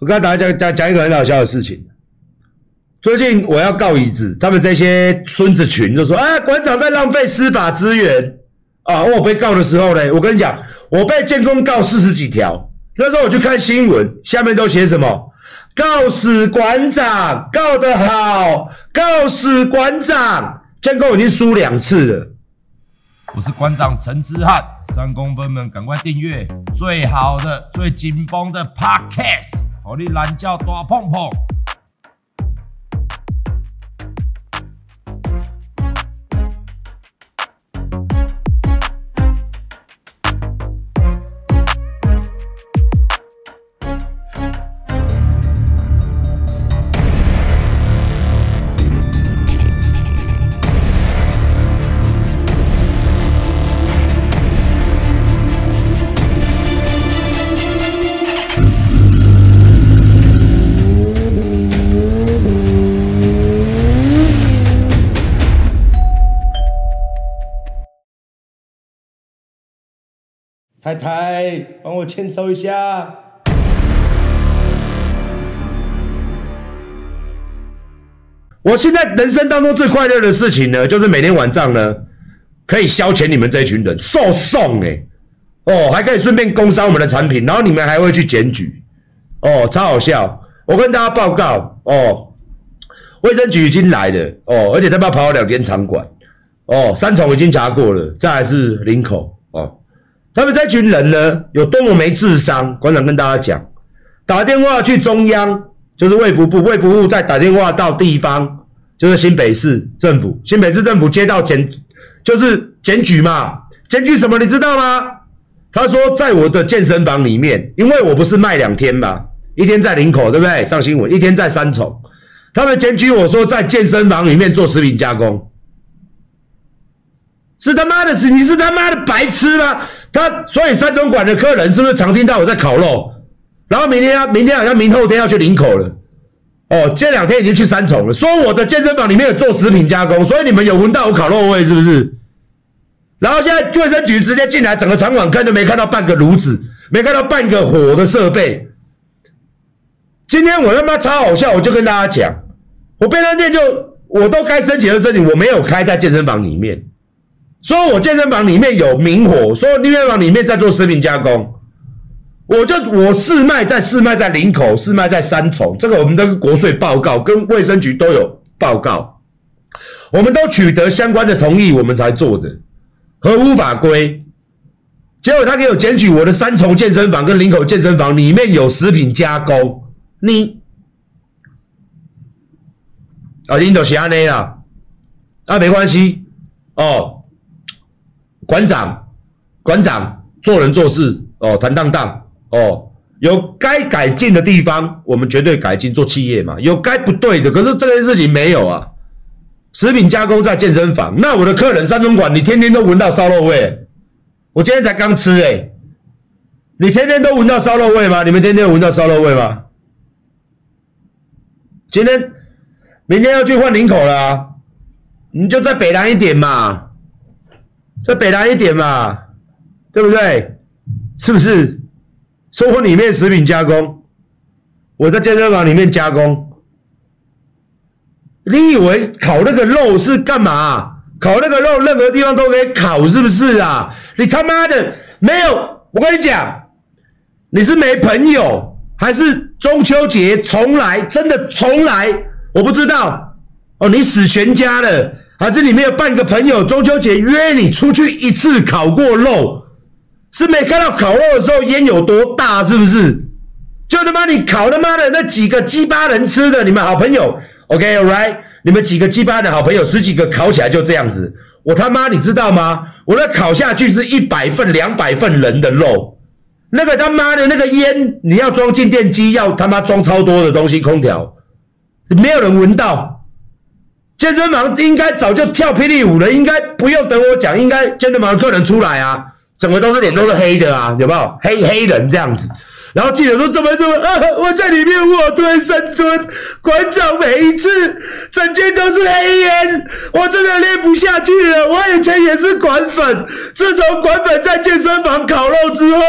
我跟大家讲讲讲一个很好笑的事情。最近我要告椅子，他们这些孙子群就说：“啊，馆长在浪费司法资源啊！”我被告的时候呢，我跟你讲，我被建工告四十几条。那时候我去看新闻，下面都写什么？告死馆长，告得好，告死馆长。建工已经输两次了。我是馆长陈之汉，三公分们赶快订阅最好的、最紧绷的 Podcast，好你懒觉大碰碰。太太，帮我签收一下。我现在人生当中最快乐的事情呢，就是每天晚上呢，可以消遣你们这群人，受送哎，哦，还可以顺便工商我们的产品，然后你们还会去检举，哦，超好笑。我跟大家报告，哦，卫生局已经来了，哦，而且他们要跑了两间场馆，哦，三重已经查过了，再来是林口，哦。他们这群人呢，有多么没智商？馆长跟大家讲，打电话去中央，就是卫福部，卫福部再打电话到地方，就是新北市政府，新北市政府接到检，就是检举嘛，检举什么？你知道吗？他说在我的健身房里面，因为我不是卖两天嘛，一天在林口，对不对？上新闻，一天在三重，他们检举我说在健身房里面做食品加工。是他妈的，是你是他妈的白痴吗？他所以三重馆的客人是不是常听到我在烤肉？然后明天要明天好像明后天要去林口了，哦，这两天已经去三重了。说我的健身房里面有做食品加工，所以你们有闻到我烤肉味是不是？然后现在卫生局直接进来，整个场馆看都没看到半个炉子，没看到半个火的设备。今天我他妈超好笑，我就跟大家讲，我便当店就我都该申请的申请，我没有开在健身房里面。说我健身房里面有明火，说健身房里面在做食品加工，我就我试卖在试卖在林口，试卖在三重，这个我们的国税报告跟卫生局都有报告，我们都取得相关的同意，我们才做的，合乎法规。结果他给我检举我的三重健身房跟林口健身房里面有食品加工，你啊，领导是安内啊，啊，没关系哦。馆长，馆长做人做事哦，坦荡荡哦，有该改进的地方，我们绝对改进。做企业嘛，有该不对的，可是这件事情没有啊。食品加工在健身房，那我的客人三中馆，你天天都闻到烧肉味。我今天才刚吃诶，你天天都闻到烧肉味吗？你们天天闻到烧肉味吗？今天、明天要去换领口了，你就在北南一点嘛。再北南一点嘛，对不对？是不是？说我里面食品加工，我在健身房里面加工。你以为烤那个肉是干嘛？烤那个肉任何地方都可以烤，是不是啊？你他妈的没有！我跟你讲，你是没朋友，还是中秋节重来？真的重来？我不知道。哦，你死全家了。还是你没有半个朋友，中秋节约你出去一次烤过肉，是没看到烤肉的时候烟有多大，是不是？就他妈你烤他妈的那几个鸡巴人吃的，你们好朋友，OK，right？你们几个鸡巴的好朋友，十几个烤起来就这样子，我他妈你知道吗？我那烤下去是一百份、两百份人的肉，那个他妈的那个烟，你要装进电机，要他妈装超多的东西，空调，没有人闻到。健身房应该早就跳霹雳舞了，应该不用等我讲，应该健身房客人出来啊，整个都是脸都是黑的啊，有没有？黑黑人这样子。然后记者说怎么怎么啊？我在里面卧推深蹲，馆长每一次整间都是黑烟，我真的练不下去了。我以前也是馆粉，自从馆粉在健身房烤肉之后，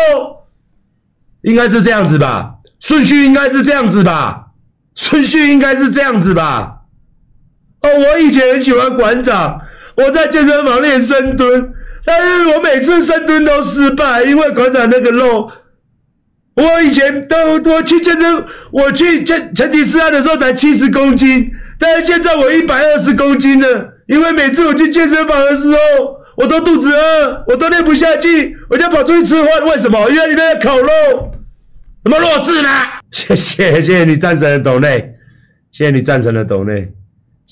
应该是这样子吧？顺序应该是这样子吧？顺序应该是这样子吧？哦，我以前很喜欢馆长，我在健身房练深蹲，但是我每次深蹲都失败，因为馆长那个肉。我以前都我去健身，我去健成吉思汗的时候才七十公斤，但是现在我一百二十公斤了。因为每次我去健身房的时候，我都肚子饿，我都练不下去，我就跑出去吃饭。为什么？因为里面有烤肉。什么弱智呢？谢谢谢谢你战神的抖内，谢谢你战神的抖内，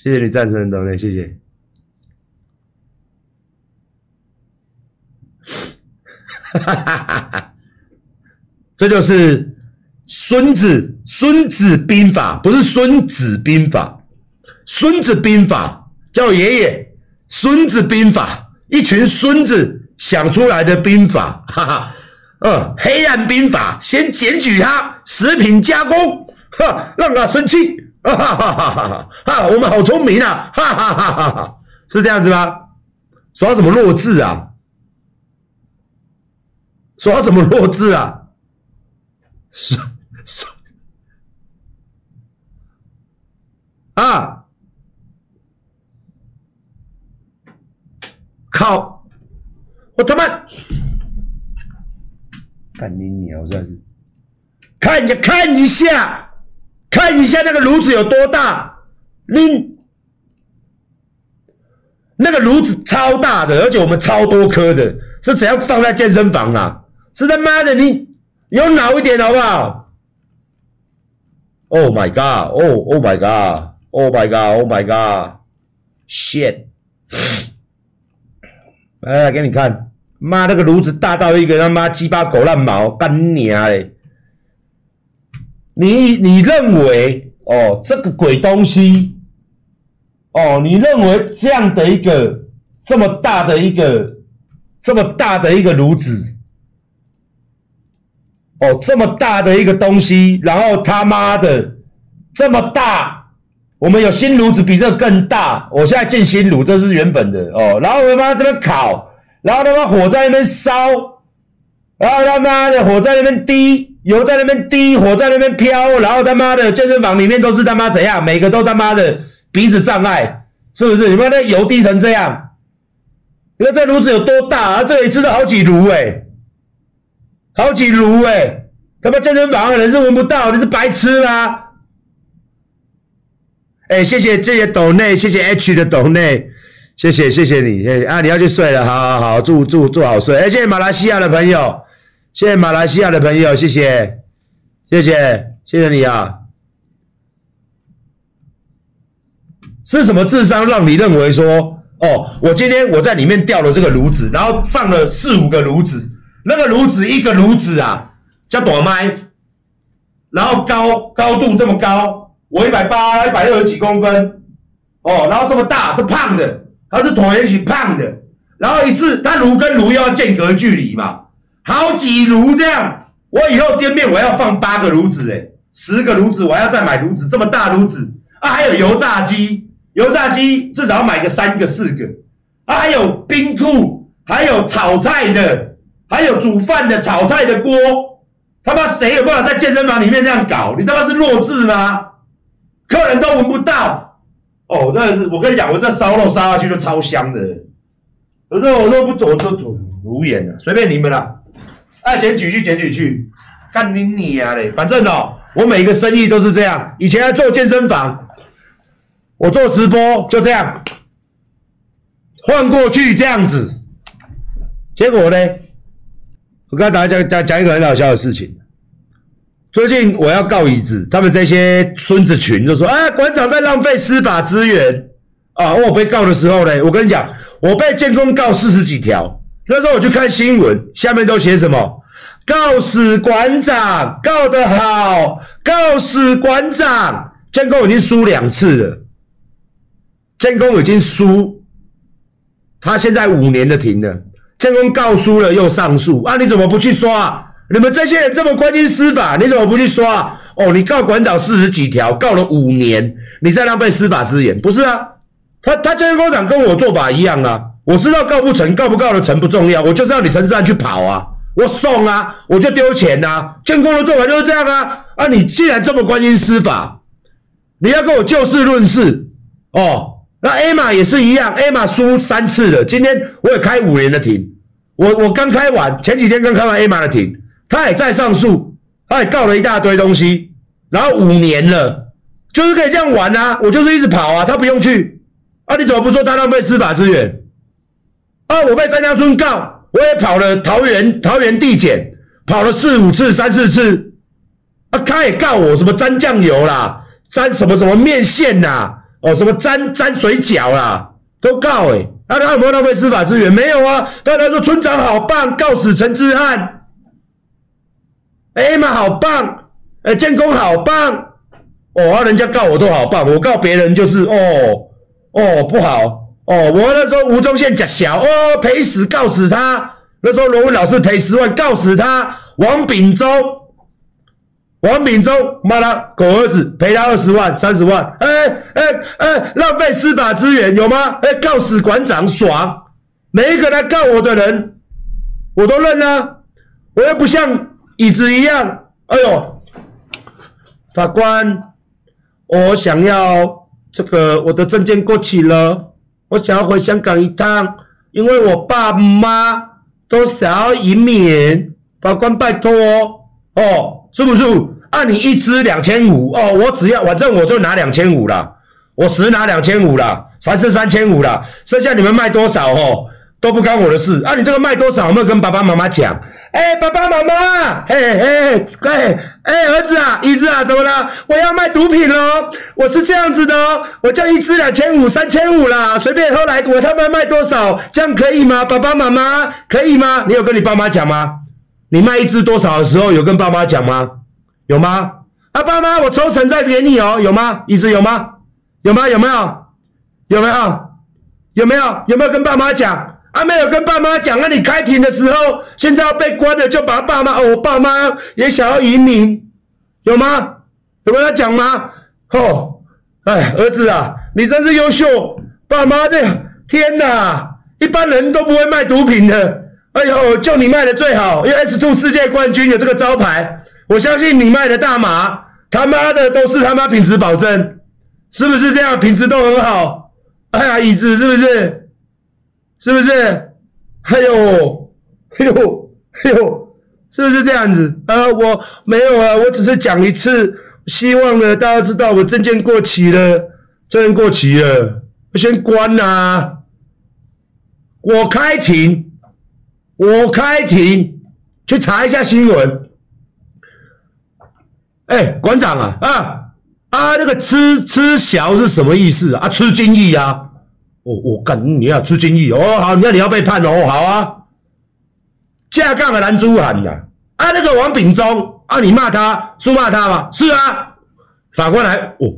谢谢你战神的抖内，谢谢。哈哈哈哈哈。这就是孙子孙子兵法，不是孙子兵法，孙子兵法叫爷爷，孙子兵法，一群孙子想出来的兵法，哈哈，呃，黑暗兵法，先检举他食品加工，哈，让他生气，哈哈哈哈哈，哈，我们好聪明啊，哈哈哈哈哈，是这样子吗？耍什么弱智啊？耍什么弱智啊？耍耍啊！靠！我他妈干你鸟！真是看一下，看一下，看一下那个炉子有多大？你那个炉子超大的，而且我们超多颗的，是怎样放在健身房啊？是他妈的你！有脑一点好不好？Oh my god! Oh oh my god! Oh my god! Oh my god! Shit！来给你看，妈那个炉子大到一个他妈鸡巴狗烂毛，干你娘嘞！你你认为哦这个鬼东西哦，你认为这样的一个这么大的一个这么大的一个炉子？哦，这么大的一个东西，然后他妈的这么大，我们有新炉子比这更大。我现在进新炉，这是原本的哦。然后我他妈这边烤，然后他妈火在那边烧，然后他妈的火在那边滴，油在那边滴，火在那边飘，然后他妈的健身房里面都是他妈怎样？每个都他妈的鼻子障碍，是不是？你们那油滴成这样，你看这炉子有多大啊？这里吃了好几炉诶好几炉哎、他妈健身房的人是闻不到，你是白痴吗？哎、谢谢谢谢斗内，谢谢 H 的斗内，谢谢谢谢你，哎啊，你要去睡了，好好好，祝祝祝好睡。哎、谢谢马来西亚的朋友，谢谢马来西亚的朋友，谢谢谢谢谢谢你啊！是什么智商让你认为说，哦，我今天我在里面吊了这个炉子，然后放了四五个炉子？那个炉子一个炉子啊，叫短麦，然后高高度这么高，我一百八一百六十几公分，哦，然后这么大，这胖的，它是椭圆形胖的，然后一次它炉跟炉要间隔距离嘛，好几炉这样，我以后店面我要放八个炉子诶，十个炉子我要再买炉子，这么大炉子。啊，还有油炸机，油炸机至少要买个三个四个，啊，还有冰库，还有炒菜的。还有煮饭的、炒菜的锅，他妈谁有办法在健身房里面这样搞？你他妈是弱智吗？客人都闻不到。哦，真的是，我跟你讲，我这烧肉烧下去就超香的，我说我都不懂，我都无言了，随便你们了，爱检举去检举去，干你你啊嘞！反正哦，我每一个生意都是这样，以前做健身房，我做直播就这样，换过去这样子，结果呢？我跟大家讲讲讲一个很好笑的事情。最近我要告椅子，他们这些孙子群就说：“啊，馆长在浪费司法资源啊！”我被告的时候呢，我跟你讲，我被建工告四十几条。那时候我去看新闻，下面都写什么？告死馆长，告得好，告死馆长。建工已经输两次了，建工已经输，他现在五年的停了。建工告输了又上诉啊，你怎么不去刷？你们这些人这么关心司法，你怎么不去刷？哦，你告馆长四十几条，告了五年，你在浪费司法资源，不是啊？他他建工长跟我做法一样啊，我知道告不成，告不告得成不重要，我就是要你陈志安去跑啊，我送啊，我就丢钱啊。建功的做法就是这样啊，啊，你既然这么关心司法，你要跟我就事论事哦。那 A 玛也是一样，A 玛输三次了，今天我也开五年的庭，我我刚开完，前几天刚开完 A 玛的庭，他也在上诉，他也告了一大堆东西，然后五年了，就是可以这样玩啊，我就是一直跑啊，他不用去。啊！你怎么不说他浪费司法资源？啊！我被张家村告，我也跑了桃园桃园地检，跑了四五次、三四次。啊！他也告我什么沾酱油啦，沾什么什么面线呐？哦，什么沾沾水饺啦，都告诶、欸、啊！他有没有浪费司法资源？没有啊！但他说村长好棒，告死陈志汉。哎嘛，好棒！哎，建工好棒。哦，人家告我都好棒，我告别人就是哦。哦，不好哦！我那时候吴宗宪假小哦，赔死告死他。那时候罗文老师赔十万告死他。王炳忠，王炳忠骂他狗儿子，赔他二十万、三十万。哎哎哎，浪费司法资源有吗？哎，告死馆长爽。每一个来告我的人，我都认啊。我又不像椅子一样。哎呦，法官，我想要。这个我的证件过期了，我想要回香港一趟，因为我爸妈都想要移民。法官拜托哦，哦，是不是？按、你一支两千五哦，我只要反正我就拿两千五了，我实拿两千五了，才是三千五了，剩下你们卖多少哦？都不干我的事啊！你这个卖多少？有没有跟爸爸妈妈讲？哎，爸爸妈妈，嘿嘿，哎哎，儿子啊，儿子啊，怎么了？我要卖毒品喽！我是这样子的哦，我叫一只两千五，三千五啦，随便。后来我他妈卖多少？这样可以吗？爸爸妈妈，可以吗？你有跟你爸妈讲吗？你卖一只多少的时候有跟爸妈讲吗？有吗？啊，爸妈，我抽成再给你哦，有吗？儿子有吗？有吗？有没有？有没有？有没有？有没有跟爸妈讲？啊，没有跟爸妈讲，那你开庭的时候，现在要被关了，就把爸妈哦，我爸妈也想要移民，有吗？有跟他讲吗？哦，哎，儿子啊，你真是优秀，爸妈这天哪，一般人都不会卖毒品的，哎呦，就你卖的最好，因为 S Two 世界冠军有这个招牌，我相信你卖的大麻，他妈的都是他妈品质保证，是不是这样？品质都很好，哎呀，椅子是不是？是不是？哎呦，哎呦，哎呦，是不是这样子？啊，我没有啊，我只是讲一次，希望呢大家知道我证件过期了，证件过期了，我先关呐、啊。我开庭，我开庭，去查一下新闻。哎，馆长啊，啊啊，那个吃吃小是什么意思啊？吃精益啊？我我干你要出精益哦，好，那你要被判哦，好啊。架杠的男猪汉呐，啊，那个王炳忠啊，你骂他是骂他吗？是啊。法官来，哦，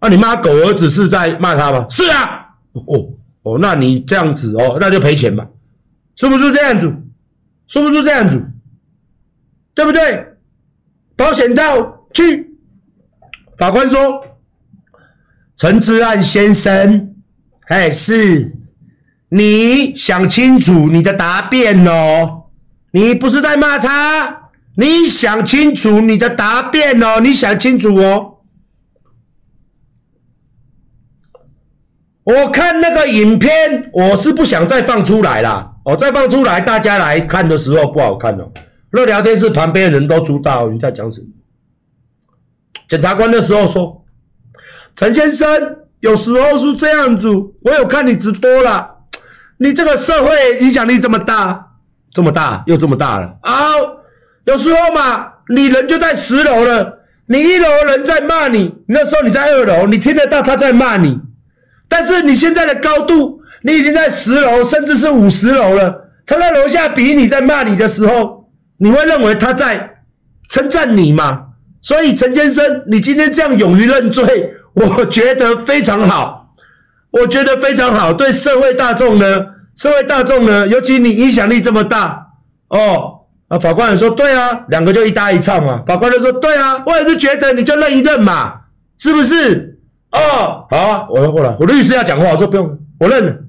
啊，你骂狗儿子是在骂他吗？是啊。哦哦，那你这样子哦，那就赔钱吧，是不是这样子？是不是这样子？对不对？保险到去。法官说，陈之汉先生。哎，是，你想清楚你的答辩哦，你不是在骂他，你想清楚你的答辩哦，你想清楚哦。我看那个影片，我是不想再放出来了，哦，再放出来大家来看的时候不好看哦。那聊天室旁边的人都知道你在讲什么。检察官的时候说，陈先生。有时候是这样子，我有看你直播了，你这个社会影响力这么大，这么大又这么大了。啊！有时候嘛，你人就在十楼了，你一楼人在骂你，那时候你在二楼，你听得到他在骂你，但是你现在的高度，你已经在十楼，甚至是五十楼了，他在楼下比你在骂你的时候，你会认为他在称赞你嘛？所以陈先生，你今天这样勇于认罪，我觉得非常好，我觉得非常好。对社会大众呢，社会大众呢，尤其你影响力这么大哦。啊，法官也说对啊，两个就一搭一唱嘛。法官就说对啊，我也是觉得你就认一认嘛，是不是？哦，好啊，我说过来，我律师要讲话，我说不用，我认，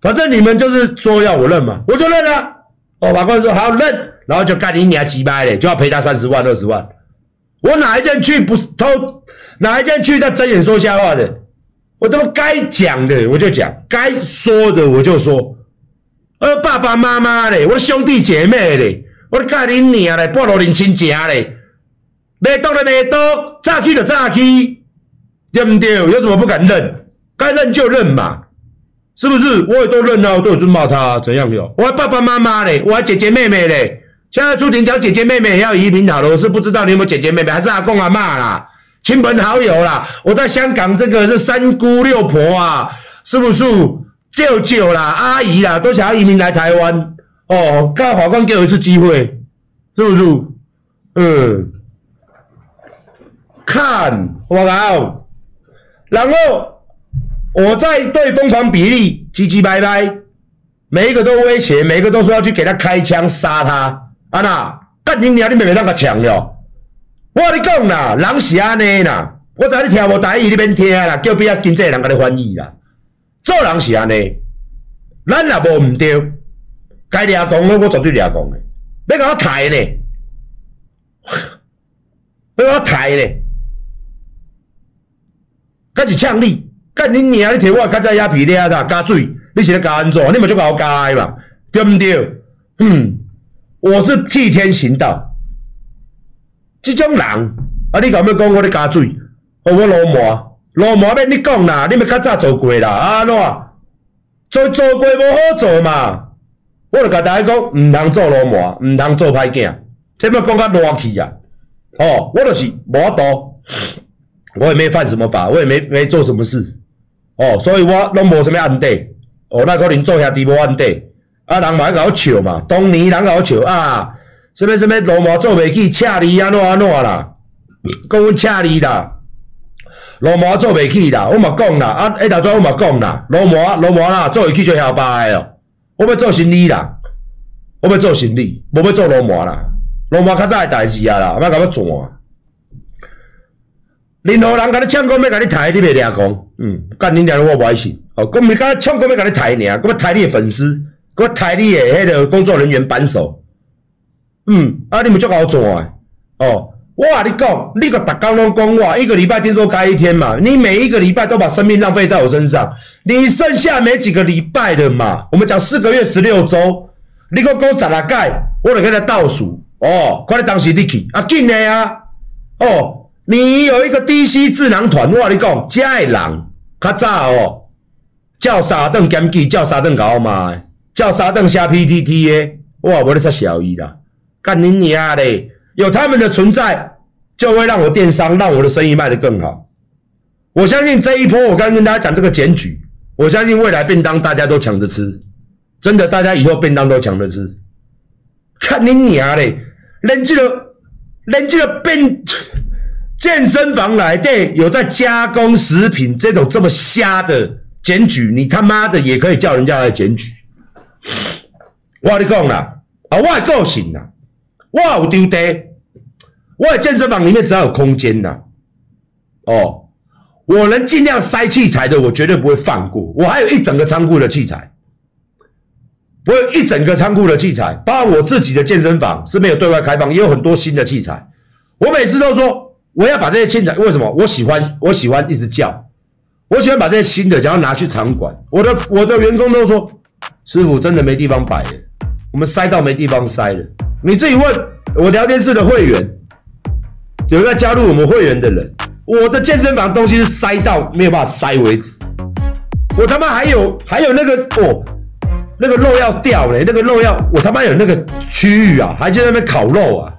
反正你们就是说要我认嘛，我就认了。哦，法官说好认，然后就干你娘鸡掰嘞，就要赔他三十万二十万。我哪一件去不是偷，哪一件去在睁眼说瞎话的？我他妈该讲的我就讲，该说的我就说。呃，爸爸妈妈嘞，我的兄弟姐妹嘞，我的干你娘嘞，半路认亲情嘞，没刀的没刀，炸去就炸去，对不对？有什么不敢认？该认就认嘛。是不是？我也都认了，我都有尊骂他，怎样有？我爸爸妈妈嘞，我姐姐妹妹嘞。现在出庭讲姐姐妹妹也要移民好了，我是不知道你有没有姐姐妹妹，还是阿公阿嬷啦，亲朋好友啦。我在香港这个是三姑六婆啊，是不是？舅舅啦、阿姨啦，都想要移民来台湾哦。看法官给我一次机会，是不是？嗯，看我靠，然后。我在对疯狂比利叽叽歪歪，每一个都威胁，每一个都说要去给他开枪杀他。啊那，干你娘！你妹妹那个强了！我跟你讲啦，人是安尼啦，我知你听无台语，你免听啦，叫别个经济人甲你翻译啦。做人是安尼，咱也无唔对，该掠讲的我绝对掠讲的，要甲我抬呢，要甲我抬呢，甲是呛你。干你娘！你摕我较早鸦皮咧啦，加水，你是咧加安怎？你嘛就甲我加的嘛，对毋对？嗯，我是替天行道，这种人啊，你敢要讲我咧加水？哦，我罗马，罗马免你讲啦，你咪较早做过啦，啊，喏，做做过无好做嘛，我就甲大家讲，毋通做罗马，毋通做歹囝，这么讲较乱去啊！哦，我就是无法度，我也没犯什么法，我也没没做什么事。哦，所以我拢无啥物案底，哦，那可能做兄弟无案底，啊，人嘛甲我笑嘛，当年人甲我笑啊，什么什么罗马做袂起，恰你安怎安怎啦，讲阮恰你啦，罗马做袂起啦，我嘛讲啦，啊，一大桩我嘛讲啦，罗马罗马啦，做会起就晓拜哦，我要做生理啦，我要做生理，无要做罗马啦，罗马较早诶代志啊啦，莫甲我转。任何人甲你抢讲要甲你抬，你袂听讲，嗯，干你娘我无爱信。哦，讲咪甲抢讲要甲你抬尔，讲要抬你的粉丝，讲要抬你的迄个工作人员扳手，嗯，啊，你们就甲我做啊，哦，我甲你讲，你个逐工拢讲我，一个礼拜听说开一天嘛，你每一个礼拜都把生命浪费在我身上，你剩下没几个礼拜了嘛，我们讲四个月十六周，你个讲十六届，我就给他倒数，哦，快点当时你去，啊，紧的啊，哦。你有一个 DC 智囊团，我跟你讲，这的人较早哦，叫三顿兼职，叫三顿搞嘛，叫沙顿下 PTT 的，哇，我咧出小姨啦，干你娘嘞！有他们的存在，就会让我电商，让我的生意卖得更好。我相信这一波，我刚跟大家讲这个检举，我相信未来便当大家都抢着吃，真的，大家以后便当都抢着吃。看你娘嘞，人这个，人这个便。健身房来对，有在加工食品这种这么瞎的检举，你他妈的也可以叫人家来检举。我跟你讲啦，啊，我的个性啦，我有丢地，我的健身房里面只要有空间啦，哦，我能尽量塞器材的，我绝对不会放过。我还有一整个仓库的器材，我有一整个仓库的器材，包括我自己的健身房是没有对外开放，也有很多新的器材。我每次都说。我要把这些器材，为什么？我喜欢，我喜欢一直叫，我喜欢把这些新的，然后拿去场馆。我的我的员工都说，师傅真的没地方摆了，我们塞到没地方塞了。你自己问我聊天室的会员，有在加入我们会员的人，我的健身房东西是塞到没有办法塞为止。我他妈还有还有那个哦，那个肉要掉嘞，那个肉要我他妈有那个区域啊，还在那边烤肉啊。